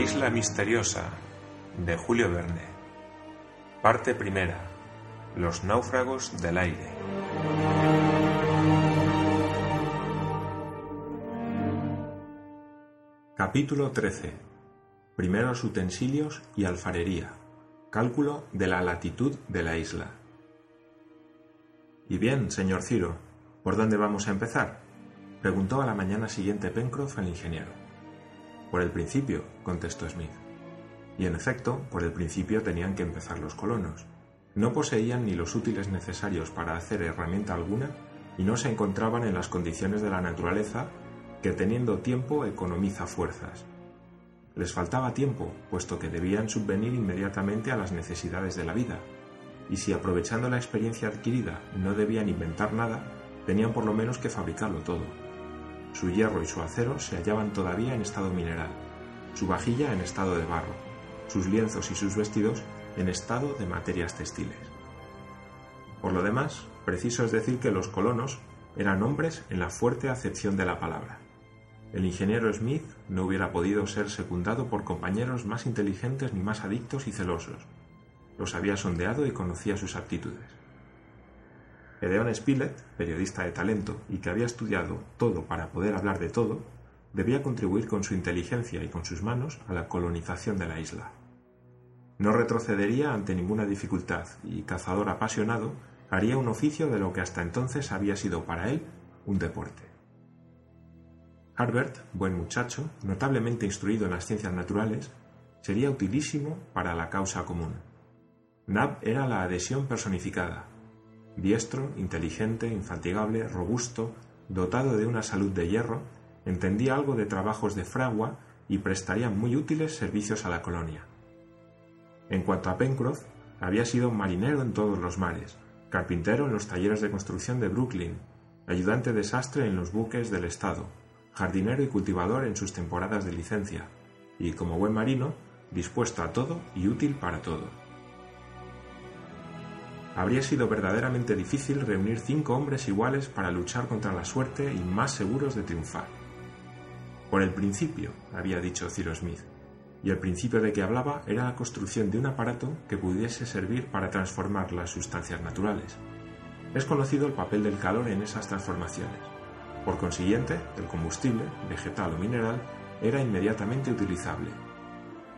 isla misteriosa de Julio Verne. Parte primera. Los náufragos del aire. Capítulo 13. Primeros utensilios y alfarería. Cálculo de la latitud de la isla. Y bien, señor Ciro, ¿por dónde vamos a empezar? preguntó a la mañana siguiente Pencroff al ingeniero. Por el principio, contestó Smith. Y en efecto, por el principio tenían que empezar los colonos. No poseían ni los útiles necesarios para hacer herramienta alguna y no se encontraban en las condiciones de la naturaleza que teniendo tiempo economiza fuerzas. Les faltaba tiempo, puesto que debían subvenir inmediatamente a las necesidades de la vida, y si aprovechando la experiencia adquirida no debían inventar nada, tenían por lo menos que fabricarlo todo. Su hierro y su acero se hallaban todavía en estado mineral, su vajilla en estado de barro, sus lienzos y sus vestidos en estado de materias textiles. Por lo demás, preciso es decir que los colonos eran hombres en la fuerte acepción de la palabra. El ingeniero Smith no hubiera podido ser secundado por compañeros más inteligentes ni más adictos y celosos. Los había sondeado y conocía sus aptitudes. Edeon Spilett, periodista de talento y que había estudiado todo para poder hablar de todo, debía contribuir con su inteligencia y con sus manos a la colonización de la isla. No retrocedería ante ninguna dificultad y, cazador apasionado, haría un oficio de lo que hasta entonces había sido para él un deporte. Harbert, buen muchacho, notablemente instruido en las ciencias naturales, sería utilísimo para la causa común. Nab era la adhesión personificada, Diestro, inteligente, infatigable, robusto, dotado de una salud de hierro, entendía algo de trabajos de fragua y prestaría muy útiles servicios a la colonia. En cuanto a Pencroff, había sido marinero en todos los mares, carpintero en los talleres de construcción de Brooklyn, ayudante de sastre en los buques del Estado, jardinero y cultivador en sus temporadas de licencia, y como buen marino, dispuesto a todo y útil para todo habría sido verdaderamente difícil reunir cinco hombres iguales para luchar contra la suerte y más seguros de triunfar. Por el principio, había dicho Cyrus Smith, y el principio de que hablaba era la construcción de un aparato que pudiese servir para transformar las sustancias naturales. Es conocido el papel del calor en esas transformaciones. Por consiguiente, el combustible, vegetal o mineral, era inmediatamente utilizable.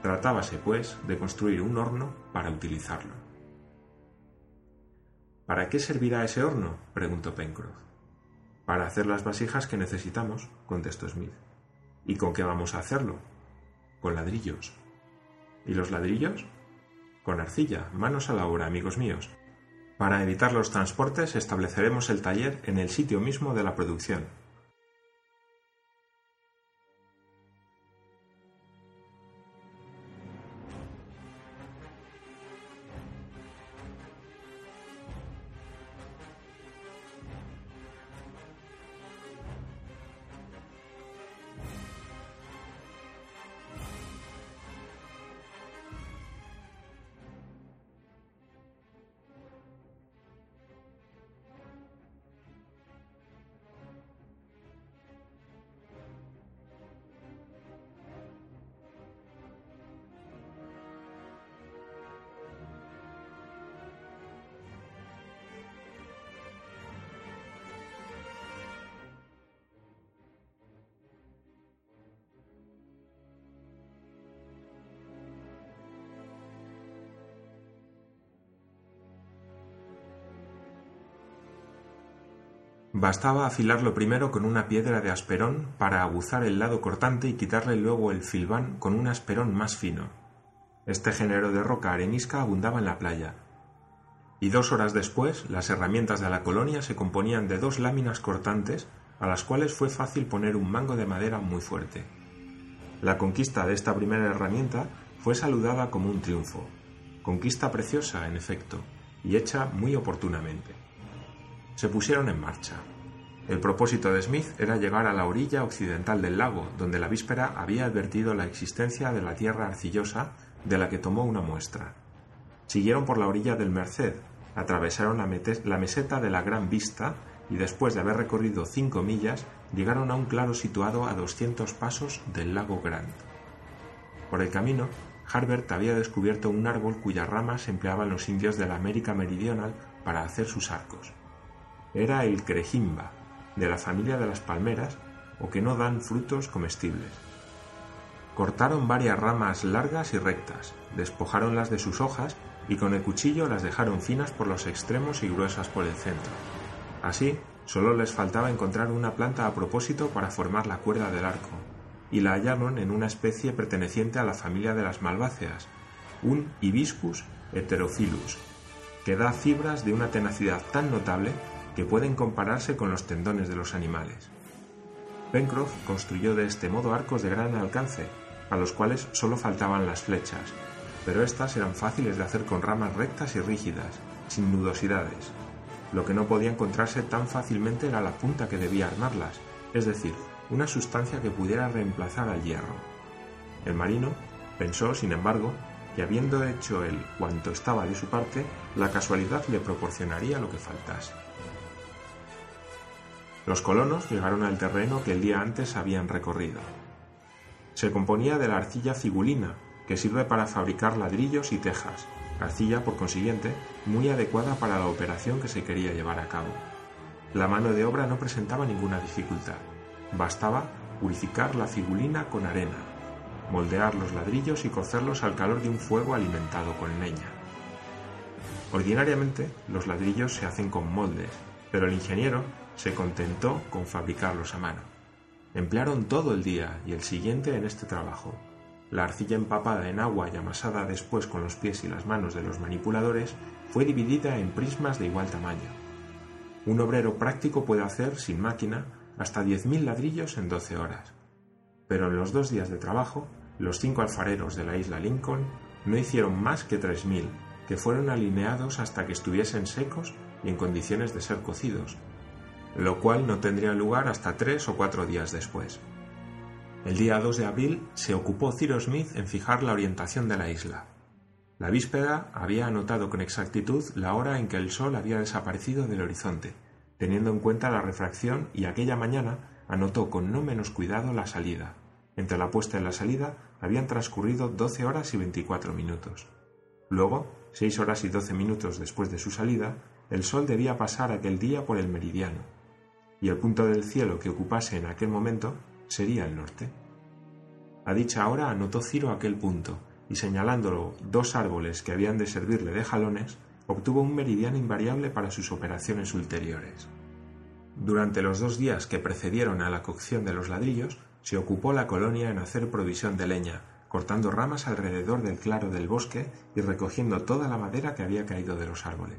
Tratábase, pues, de construir un horno para utilizarlo. ¿Para qué servirá ese horno? preguntó Pencroff. Para hacer las vasijas que necesitamos, contestó Smith. ¿Y con qué vamos a hacerlo? Con ladrillos. ¿Y los ladrillos? Con arcilla. Manos a la obra, amigos míos. Para evitar los transportes estableceremos el taller en el sitio mismo de la producción, Bastaba afilarlo primero con una piedra de asperón para aguzar el lado cortante y quitarle luego el filbán con un asperón más fino. Este género de roca arenisca abundaba en la playa. Y dos horas después, las herramientas de la colonia se componían de dos láminas cortantes a las cuales fue fácil poner un mango de madera muy fuerte. La conquista de esta primera herramienta fue saludada como un triunfo. Conquista preciosa, en efecto, y hecha muy oportunamente. Se pusieron en marcha. El propósito de Smith era llegar a la orilla occidental del lago, donde la víspera había advertido la existencia de la tierra arcillosa de la que tomó una muestra. Siguieron por la orilla del Merced, atravesaron la, meseta de la Gran Vista y después de haber recorrido cinco millas llegaron a un claro situado a doscientos pasos del lago Grant. Por el camino, Harbert había descubierto un árbol cuyas ramas empleaban los indios de la América Meridional para hacer sus arcos. Era el crejimba, de la familia de las palmeras o que no dan frutos comestibles. Cortaron varias ramas largas y rectas, despojáronlas de sus hojas y con el cuchillo las dejaron finas por los extremos y gruesas por el centro. Así, solo les faltaba encontrar una planta a propósito para formar la cuerda del arco, y la hallaron en una especie perteneciente a la familia de las malváceas, un Hibiscus heterophyllus, que da fibras de una tenacidad tan notable que pueden compararse con los tendones de los animales. Pencroff construyó de este modo arcos de gran alcance, a los cuales solo faltaban las flechas, pero éstas eran fáciles de hacer con ramas rectas y rígidas, sin nudosidades. Lo que no podía encontrarse tan fácilmente era la punta que debía armarlas, es decir, una sustancia que pudiera reemplazar al hierro. El marino pensó, sin embargo, que habiendo hecho él cuanto estaba de su parte, la casualidad le proporcionaría lo que faltase. Los colonos llegaron al terreno que el día antes habían recorrido. Se componía de la arcilla figulina, que sirve para fabricar ladrillos y tejas, arcilla, por consiguiente, muy adecuada para la operación que se quería llevar a cabo. La mano de obra no presentaba ninguna dificultad. Bastaba purificar la figulina con arena, moldear los ladrillos y cocerlos al calor de un fuego alimentado con leña. Ordinariamente, los ladrillos se hacen con moldes, pero el ingeniero se contentó con fabricarlos a mano. Emplearon todo el día y el siguiente en este trabajo. La arcilla empapada en agua y amasada después con los pies y las manos de los manipuladores fue dividida en prismas de igual tamaño. Un obrero práctico puede hacer, sin máquina, hasta 10.000 ladrillos en 12 horas. Pero en los dos días de trabajo, los cinco alfareros de la isla Lincoln no hicieron más que 3.000, que fueron alineados hasta que estuviesen secos y en condiciones de ser cocidos, lo cual no tendría lugar hasta tres o cuatro días después. El día 2 de abril se ocupó Cyrus Smith en fijar la orientación de la isla. La víspera había anotado con exactitud la hora en que el sol había desaparecido del horizonte, teniendo en cuenta la refracción y aquella mañana anotó con no menos cuidado la salida. Entre la puesta y la salida habían transcurrido doce horas y veinticuatro minutos. Luego, seis horas y doce minutos después de su salida, el sol debía pasar aquel día por el meridiano, y el punto del cielo que ocupase en aquel momento sería el norte. A dicha hora anotó Ciro aquel punto, y señalándolo dos árboles que habían de servirle de jalones, obtuvo un meridiano invariable para sus operaciones ulteriores. Durante los dos días que precedieron a la cocción de los ladrillos, se ocupó la colonia en hacer provisión de leña, cortando ramas alrededor del claro del bosque y recogiendo toda la madera que había caído de los árboles.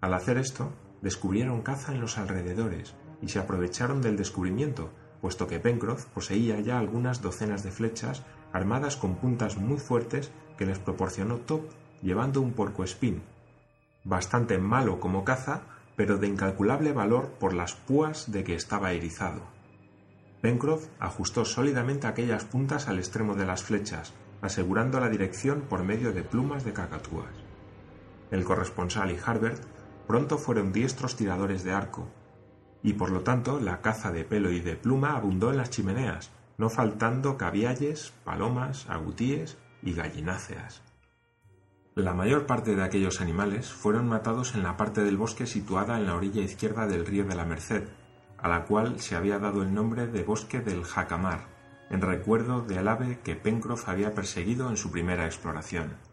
Al hacer esto, descubrieron caza en los alrededores, y se aprovecharon del descubrimiento, puesto que Pencroff poseía ya algunas docenas de flechas armadas con puntas muy fuertes que les proporcionó Top llevando un porcoespín, bastante malo como caza, pero de incalculable valor por las púas de que estaba erizado. Pencroff ajustó sólidamente aquellas puntas al extremo de las flechas, asegurando la dirección por medio de plumas de cacatúas. El corresponsal y Harbert pronto fueron diestros tiradores de arco, y por lo tanto la caza de pelo y de pluma abundó en las chimeneas, no faltando cavialles, palomas, agutíes y gallináceas. La mayor parte de aquellos animales fueron matados en la parte del bosque situada en la orilla izquierda del río de la Merced, a la cual se había dado el nombre de bosque del jacamar, en recuerdo del ave que Pencroff había perseguido en su primera exploración.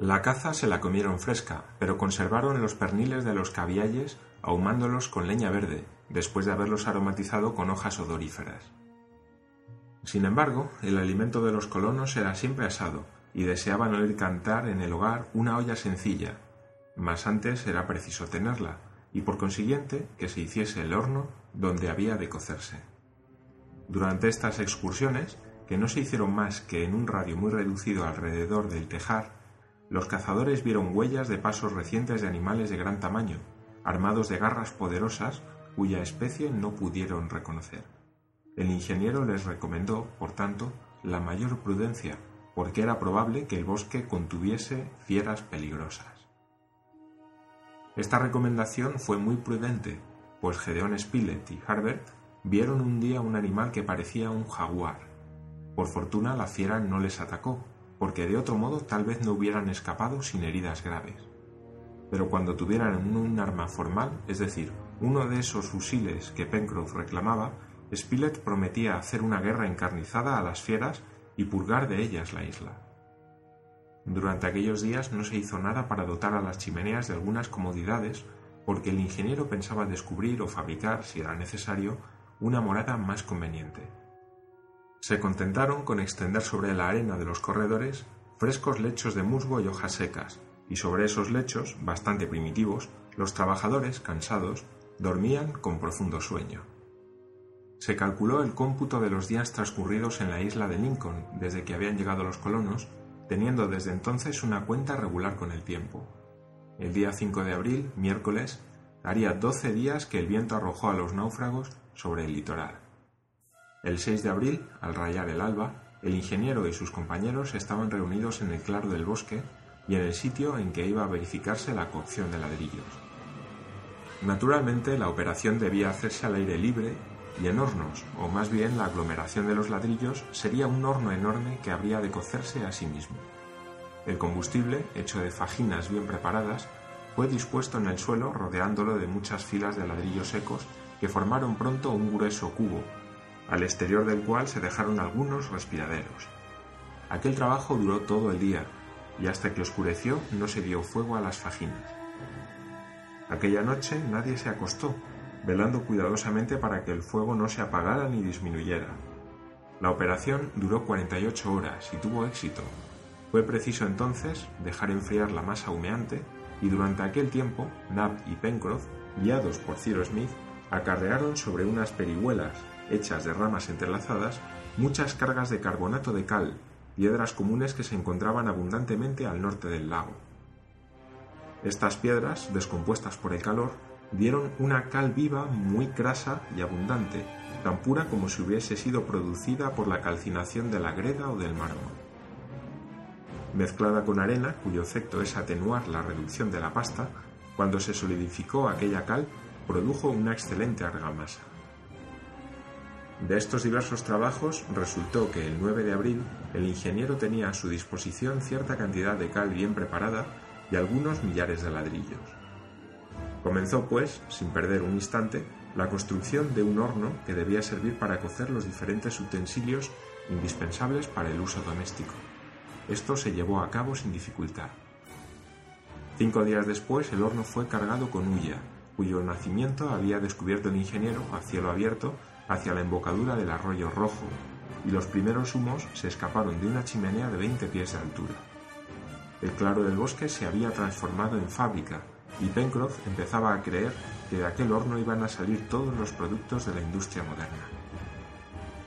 La caza se la comieron fresca, pero conservaron los perniles de los cavialles ahumándolos con leña verde, después de haberlos aromatizado con hojas odoríferas. Sin embargo, el alimento de los colonos era siempre asado, y deseaban oír cantar en el hogar una olla sencilla, mas antes era preciso tenerla, y por consiguiente que se hiciese el horno donde había de cocerse. Durante estas excursiones, que no se hicieron más que en un radio muy reducido alrededor del tejar, los cazadores vieron huellas de pasos recientes de animales de gran tamaño, armados de garras poderosas cuya especie no pudieron reconocer. El ingeniero les recomendó, por tanto, la mayor prudencia, porque era probable que el bosque contuviese fieras peligrosas. Esta recomendación fue muy prudente, pues Gedeón Spilett y Harbert vieron un día un animal que parecía un jaguar. Por fortuna la fiera no les atacó, porque de otro modo tal vez no hubieran escapado sin heridas graves. Pero cuando tuvieran un arma formal, es decir, uno de esos fusiles que Pencroff reclamaba, Spilett prometía hacer una guerra encarnizada a las fieras y purgar de ellas la isla. Durante aquellos días no se hizo nada para dotar a las chimeneas de algunas comodidades, porque el ingeniero pensaba descubrir o fabricar, si era necesario, una morada más conveniente. Se contentaron con extender sobre la arena de los corredores frescos lechos de musgo y hojas secas, y sobre esos lechos, bastante primitivos, los trabajadores, cansados, dormían con profundo sueño. Se calculó el cómputo de los días transcurridos en la isla de Lincoln desde que habían llegado los colonos teniendo desde entonces una cuenta regular con el tiempo. El día 5 de abril, miércoles, haría 12 días que el viento arrojó a los náufragos sobre el litoral. El 6 de abril, al rayar el alba, el ingeniero y sus compañeros estaban reunidos en el claro del bosque y en el sitio en que iba a verificarse la cocción de ladrillos. Naturalmente, la operación debía hacerse al aire libre y en hornos, o más bien la aglomeración de los ladrillos, sería un horno enorme que habría de cocerse a sí mismo. El combustible, hecho de fajinas bien preparadas, fue dispuesto en el suelo rodeándolo de muchas filas de ladrillos secos que formaron pronto un grueso cubo, al exterior del cual se dejaron algunos respiraderos. Aquel trabajo duró todo el día, y hasta que oscureció no se dio fuego a las fajinas. Aquella noche nadie se acostó, velando cuidadosamente para que el fuego no se apagara ni disminuyera. La operación duró 48 horas y tuvo éxito. Fue preciso entonces dejar enfriar la masa humeante y durante aquel tiempo Nab y Pencroff, guiados por Cyrus Smith, acarrearon sobre unas perihuelas hechas de ramas entrelazadas muchas cargas de carbonato de cal, piedras comunes que se encontraban abundantemente al norte del lago. Estas piedras, descompuestas por el calor, dieron una cal viva muy crasa y abundante, tan pura como si hubiese sido producida por la calcinación de la greda o del mármol. Mezclada con arena, cuyo efecto es atenuar la reducción de la pasta, cuando se solidificó aquella cal, produjo una excelente argamasa. De estos diversos trabajos resultó que el 9 de abril el ingeniero tenía a su disposición cierta cantidad de cal bien preparada y algunos millares de ladrillos. Comenzó, pues, sin perder un instante, la construcción de un horno que debía servir para cocer los diferentes utensilios indispensables para el uso doméstico. Esto se llevó a cabo sin dificultad. Cinco días después el horno fue cargado con hulla, cuyo nacimiento había descubierto el ingeniero a cielo abierto hacia la embocadura del arroyo rojo, y los primeros humos se escaparon de una chimenea de 20 pies de altura. El claro del bosque se había transformado en fábrica, y Pencroff empezaba a creer que de aquel horno iban a salir todos los productos de la industria moderna.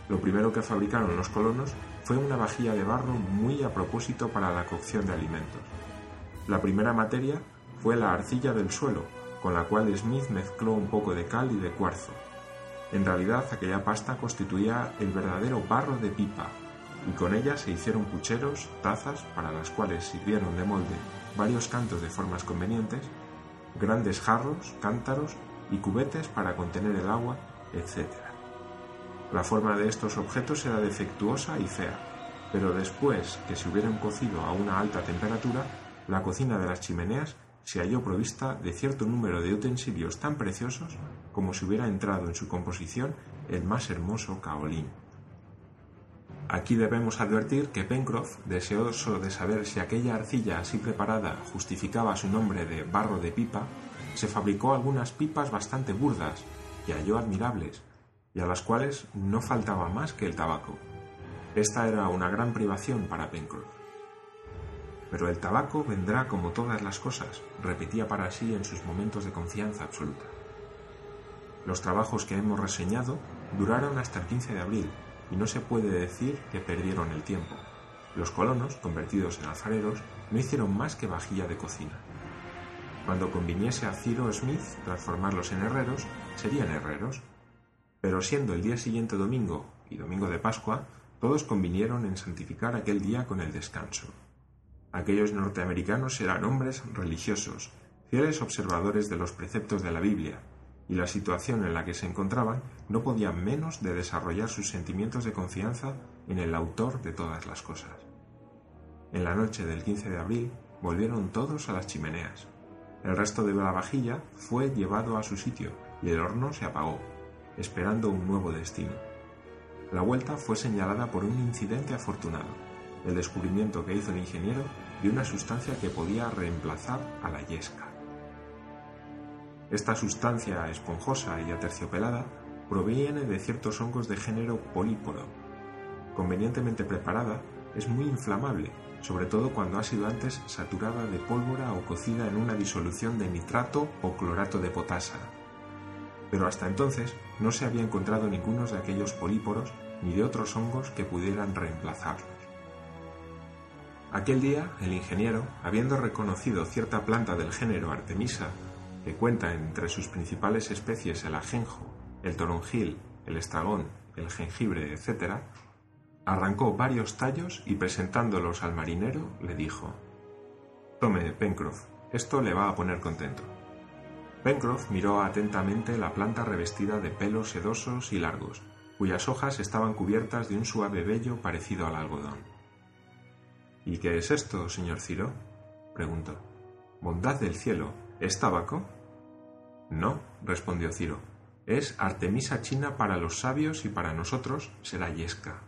Lo primero que fabricaron los colonos fue una vajilla de barro muy a propósito para la cocción de alimentos. La primera materia fue la arcilla del suelo, con la cual Smith mezcló un poco de cal y de cuarzo. En realidad aquella pasta constituía el verdadero barro de pipa, y con ella se hicieron pucheros, tazas, para las cuales sirvieron de molde varios cantos de formas convenientes, grandes jarros, cántaros y cubetes para contener el agua, etc. La forma de estos objetos era defectuosa y fea, pero después que se hubieran cocido a una alta temperatura, la cocina de las chimeneas se halló provista de cierto número de utensilios tan preciosos como si hubiera entrado en su composición el más hermoso caolín. Aquí debemos advertir que Pencroff, deseoso de saber si aquella arcilla así preparada justificaba su nombre de barro de pipa, se fabricó algunas pipas bastante burdas, que halló admirables, y a las cuales no faltaba más que el tabaco. Esta era una gran privación para Pencroff. Pero el tabaco vendrá como todas las cosas, repetía para sí en sus momentos de confianza absoluta. Los trabajos que hemos reseñado duraron hasta el 15 de abril, y no se puede decir que perdieron el tiempo. Los colonos, convertidos en alfareros, no hicieron más que vajilla de cocina. Cuando conviniese a Ciro Smith transformarlos en herreros, serían herreros. Pero siendo el día siguiente domingo y domingo de Pascua, todos convinieron en santificar aquel día con el descanso. Aquellos norteamericanos eran hombres religiosos, fieles observadores de los preceptos de la Biblia, y la situación en la que se encontraban no podía menos de desarrollar sus sentimientos de confianza en el autor de todas las cosas. En la noche del 15 de abril volvieron todos a las chimeneas. El resto de la vajilla fue llevado a su sitio y el horno se apagó, esperando un nuevo destino. La vuelta fue señalada por un incidente afortunado, el descubrimiento que hizo el ingeniero de una sustancia que podía reemplazar a la yesca. Esta sustancia esponjosa y aterciopelada proviene de ciertos hongos de género políporo. Convenientemente preparada, es muy inflamable, sobre todo cuando ha sido antes saturada de pólvora o cocida en una disolución de nitrato o clorato de potasa. Pero hasta entonces no se había encontrado ninguno de aquellos políporos ni de otros hongos que pudieran reemplazarlos. Aquel día, el ingeniero, habiendo reconocido cierta planta del género Artemisa, que cuenta entre sus principales especies el ajenjo, el toronjil, el estragón, el jengibre, etc., arrancó varios tallos y presentándolos al marinero le dijo, Tome, Pencroff, esto le va a poner contento. Pencroff miró atentamente la planta revestida de pelos sedosos y largos, cuyas hojas estaban cubiertas de un suave vello parecido al algodón. ¿Y qué es esto, señor Ciro? preguntó. Bondad del cielo, ¿es tabaco? No, respondió Ciro. Es Artemisa china para los sabios y para nosotros será yesca.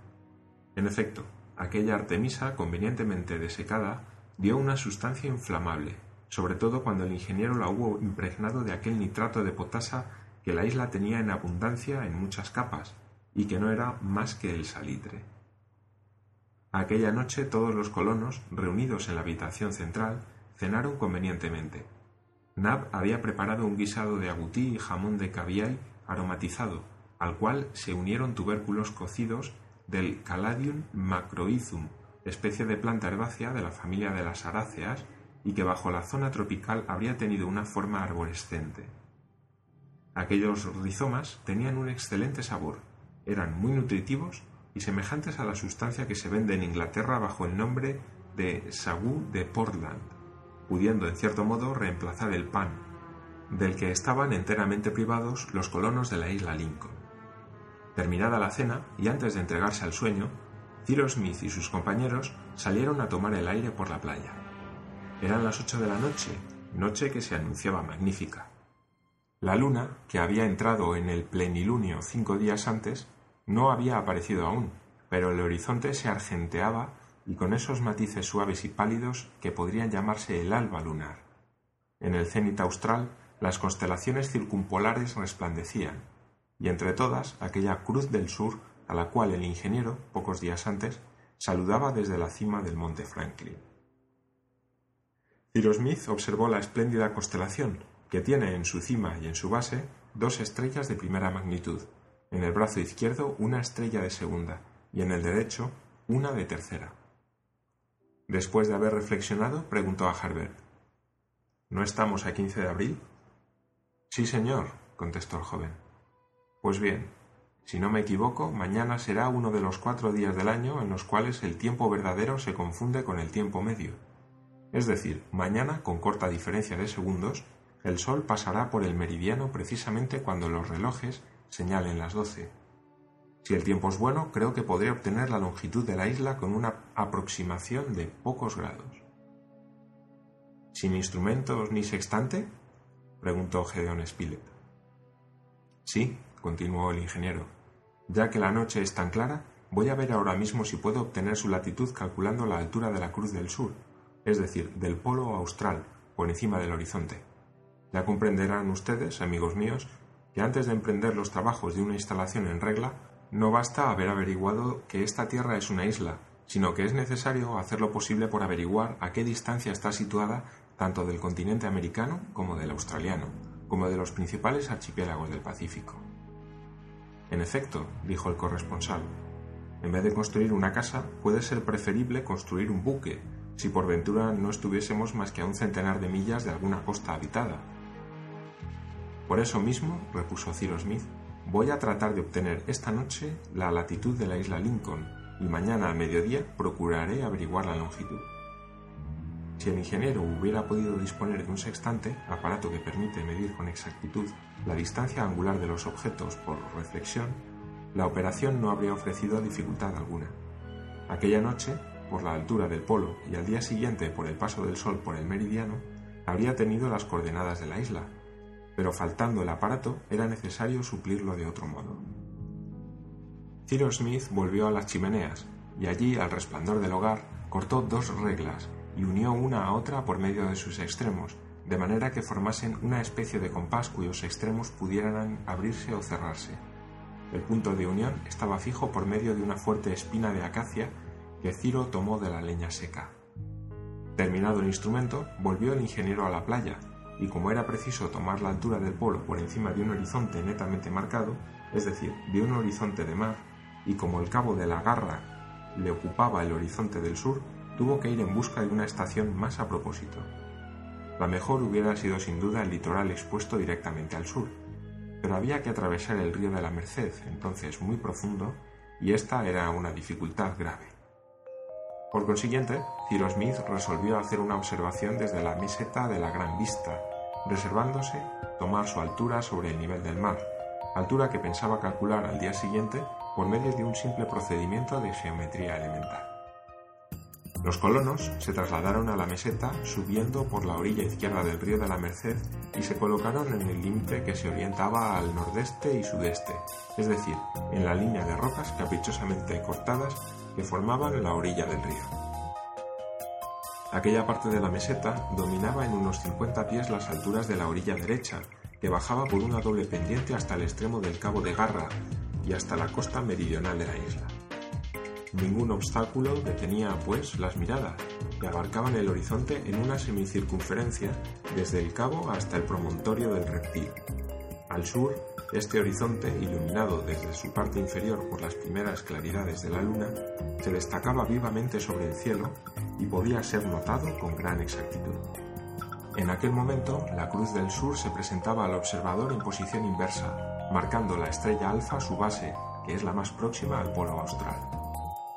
En efecto, aquella Artemisa convenientemente desecada dio una sustancia inflamable, sobre todo cuando el ingeniero la hubo impregnado de aquel nitrato de potasa que la isla tenía en abundancia en muchas capas y que no era más que el salitre. Aquella noche todos los colonos, reunidos en la habitación central, cenaron convenientemente. Nab había preparado un guisado de agutí y jamón de caviar aromatizado, al cual se unieron tubérculos cocidos del Caladium macroizum, especie de planta herbácea de la familia de las aráceas y que bajo la zona tropical habría tenido una forma arborescente. Aquellos rizomas tenían un excelente sabor, eran muy nutritivos y semejantes a la sustancia que se vende en Inglaterra bajo el nombre de sagú de Portland, pudiendo en cierto modo reemplazar el pan, del que estaban enteramente privados los colonos de la isla Lincoln. Terminada la cena y antes de entregarse al sueño, Cyrus Smith y sus compañeros salieron a tomar el aire por la playa. Eran las ocho de la noche, noche que se anunciaba magnífica. La luna, que había entrado en el plenilunio cinco días antes, no había aparecido aún, pero el horizonte se argenteaba y con esos matices suaves y pálidos que podrían llamarse el alba lunar. En el cenit austral las constelaciones circumpolares resplandecían, y entre todas aquella cruz del sur a la cual el ingeniero, pocos días antes, saludaba desde la cima del monte Franklin. Cyrus Smith observó la espléndida constelación, que tiene en su cima y en su base dos estrellas de primera magnitud, en el brazo izquierdo una estrella de segunda y en el derecho una de tercera. Después de haber reflexionado, preguntó a Harbert ¿No estamos a 15 de abril? Sí, señor, contestó el joven. Pues bien, si no me equivoco, mañana será uno de los cuatro días del año en los cuales el tiempo verdadero se confunde con el tiempo medio. Es decir, mañana, con corta diferencia de segundos, el Sol pasará por el meridiano precisamente cuando los relojes señalen las doce. Si el tiempo es bueno, creo que podré obtener la longitud de la isla con una aproximación de pocos grados. ¿Sin instrumentos ni sextante? preguntó Gedeon Spilett. Sí, continuó el ingeniero. Ya que la noche es tan clara, voy a ver ahora mismo si puedo obtener su latitud calculando la altura de la Cruz del Sur, es decir, del polo austral, por encima del horizonte. Ya comprenderán ustedes, amigos míos, que antes de emprender los trabajos de una instalación en regla, no basta haber averiguado que esta Tierra es una isla, sino que es necesario hacer lo posible por averiguar a qué distancia está situada tanto del continente americano como del australiano, como de los principales archipiélagos del Pacífico. En efecto, dijo el corresponsal, en vez de construir una casa, puede ser preferible construir un buque, si por ventura no estuviésemos más que a un centenar de millas de alguna costa habitada, por eso mismo, repuso Cyrus Smith, voy a tratar de obtener esta noche la latitud de la isla Lincoln y mañana al mediodía procuraré averiguar la longitud. Si el ingeniero hubiera podido disponer de un sextante, aparato que permite medir con exactitud la distancia angular de los objetos por reflexión, la operación no habría ofrecido dificultad alguna. Aquella noche, por la altura del polo y al día siguiente por el paso del Sol por el meridiano, habría tenido las coordenadas de la isla, pero faltando el aparato era necesario suplirlo de otro modo. Cyrus Smith volvió a las chimeneas y allí, al resplandor del hogar, cortó dos reglas y unió una a otra por medio de sus extremos, de manera que formasen una especie de compás cuyos extremos pudieran abrirse o cerrarse. El punto de unión estaba fijo por medio de una fuerte espina de acacia que Ciro tomó de la leña seca. Terminado el instrumento, volvió el ingeniero a la playa, y como era preciso tomar la altura del polo por encima de un horizonte netamente marcado, es decir, de un horizonte de mar, y como el cabo de la garra le ocupaba el horizonte del sur, tuvo que ir en busca de una estación más a propósito. La mejor hubiera sido sin duda el litoral expuesto directamente al sur, pero había que atravesar el río de la Merced, entonces muy profundo, y esta era una dificultad grave. Por consiguiente, Cyrus Smith resolvió hacer una observación desde la meseta de la Gran Vista, reservándose tomar su altura sobre el nivel del mar, altura que pensaba calcular al día siguiente por medio de un simple procedimiento de geometría elemental. Los colonos se trasladaron a la meseta subiendo por la orilla izquierda del río de la Merced y se colocaron en el límite que se orientaba al nordeste y sudeste, es decir, en la línea de rocas caprichosamente cortadas que formaban la orilla del río. Aquella parte de la meseta dominaba en unos 50 pies las alturas de la orilla derecha, que bajaba por una doble pendiente hasta el extremo del cabo de Garra y hasta la costa meridional de la isla. Ningún obstáculo detenía, pues, las miradas, que abarcaban el horizonte en una semicircunferencia desde el cabo hasta el promontorio del reptil. Al sur, este horizonte, iluminado desde su parte inferior por las primeras claridades de la luna, se destacaba vivamente sobre el cielo y podía ser notado con gran exactitud. En aquel momento, la cruz del sur se presentaba al observador en posición inversa, marcando la estrella alfa su base, que es la más próxima al polo austral.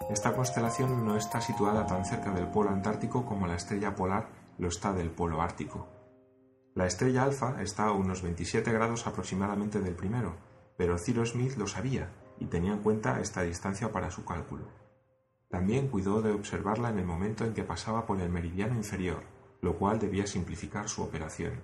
Esta constelación no está situada tan cerca del polo antártico como la estrella polar lo está del polo ártico. La estrella alfa está a unos 27 grados aproximadamente del primero, pero Cyrus Smith lo sabía y tenía en cuenta esta distancia para su cálculo. También cuidó de observarla en el momento en que pasaba por el meridiano inferior, lo cual debía simplificar su operación.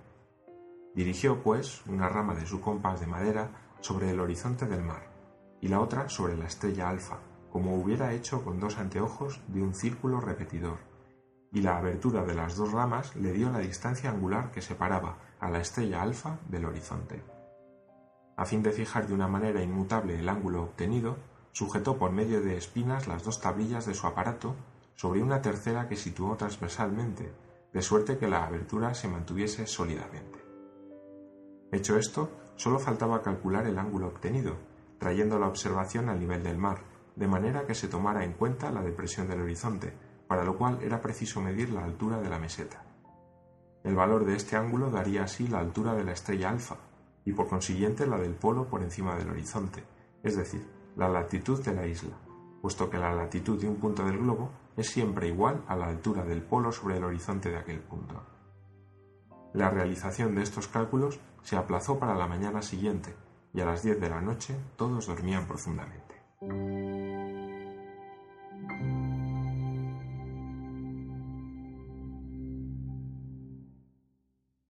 Dirigió, pues, una rama de su compás de madera sobre el horizonte del mar y la otra sobre la estrella alfa, como hubiera hecho con dos anteojos de un círculo repetidor, y la abertura de las dos ramas le dio la distancia angular que separaba a la estrella alfa del horizonte. A fin de fijar de una manera inmutable el ángulo obtenido, sujetó por medio de espinas las dos tablillas de su aparato sobre una tercera que situó transversalmente, de suerte que la abertura se mantuviese sólidamente. Hecho esto, solo faltaba calcular el ángulo obtenido, trayendo la observación al nivel del mar, de manera que se tomara en cuenta la depresión del horizonte, para lo cual era preciso medir la altura de la meseta. El valor de este ángulo daría así la altura de la estrella alfa, y por consiguiente la del polo por encima del horizonte, es decir, la latitud de la isla, puesto que la latitud de un punto del globo es siempre igual a la altura del polo sobre el horizonte de aquel punto. La realización de estos cálculos se aplazó para la mañana siguiente, y a las diez de la noche todos dormían profundamente.